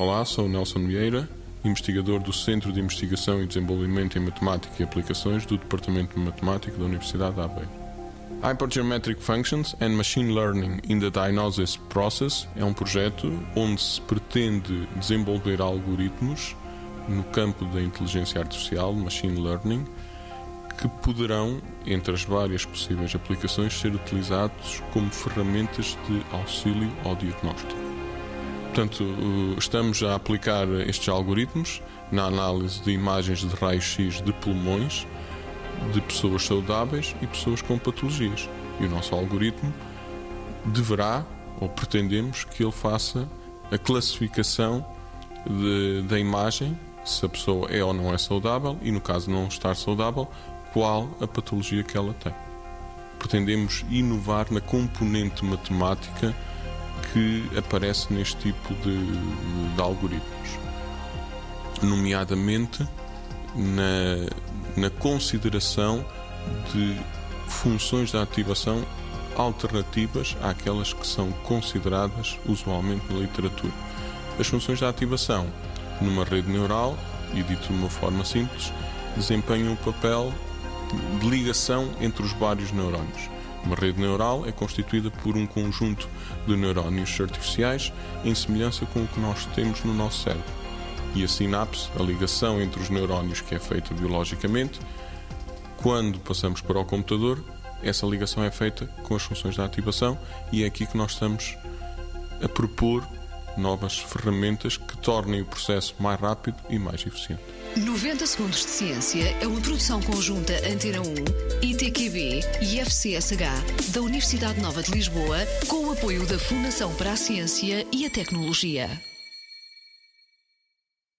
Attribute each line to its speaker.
Speaker 1: Olá, sou Nelson Vieira, investigador do Centro de Investigação e Desenvolvimento em Matemática e Aplicações do Departamento de Matemática da Universidade de Aveiro. Hypergeometric Functions and Machine Learning in the Diagnosis Process é um projeto onde se pretende desenvolver algoritmos no campo da inteligência artificial, machine learning, que poderão, entre as várias possíveis aplicações, ser utilizados como ferramentas de auxílio ao diagnóstico. Portanto, estamos a aplicar estes algoritmos na análise de imagens de raio-x de pulmões de pessoas saudáveis e pessoas com patologias. E o nosso algoritmo deverá, ou pretendemos, que ele faça a classificação de, da imagem, se a pessoa é ou não é saudável, e no caso de não estar saudável, qual a patologia que ela tem. Pretendemos inovar na componente matemática que aparece neste tipo de, de algoritmos, nomeadamente na, na consideração de funções de ativação alternativas àquelas que são consideradas usualmente na literatura. As funções de ativação numa rede neural, e dito de uma forma simples, desempenham o papel de ligação entre os vários neurónios. Uma rede neural é constituída por um conjunto de neurónios artificiais em semelhança com o que nós temos no nosso cérebro. E a sinapse, a ligação entre os neurónios que é feita biologicamente, quando passamos para o computador, essa ligação é feita com as funções da ativação e é aqui que nós estamos a propor novas ferramentas que tornem o processo mais rápido e mais eficiente.
Speaker 2: 90 Segundos de Ciência é uma produção conjunta Antena 1, ITQB e FCSH da Universidade Nova de Lisboa, com o apoio da Fundação para a Ciência e a Tecnologia.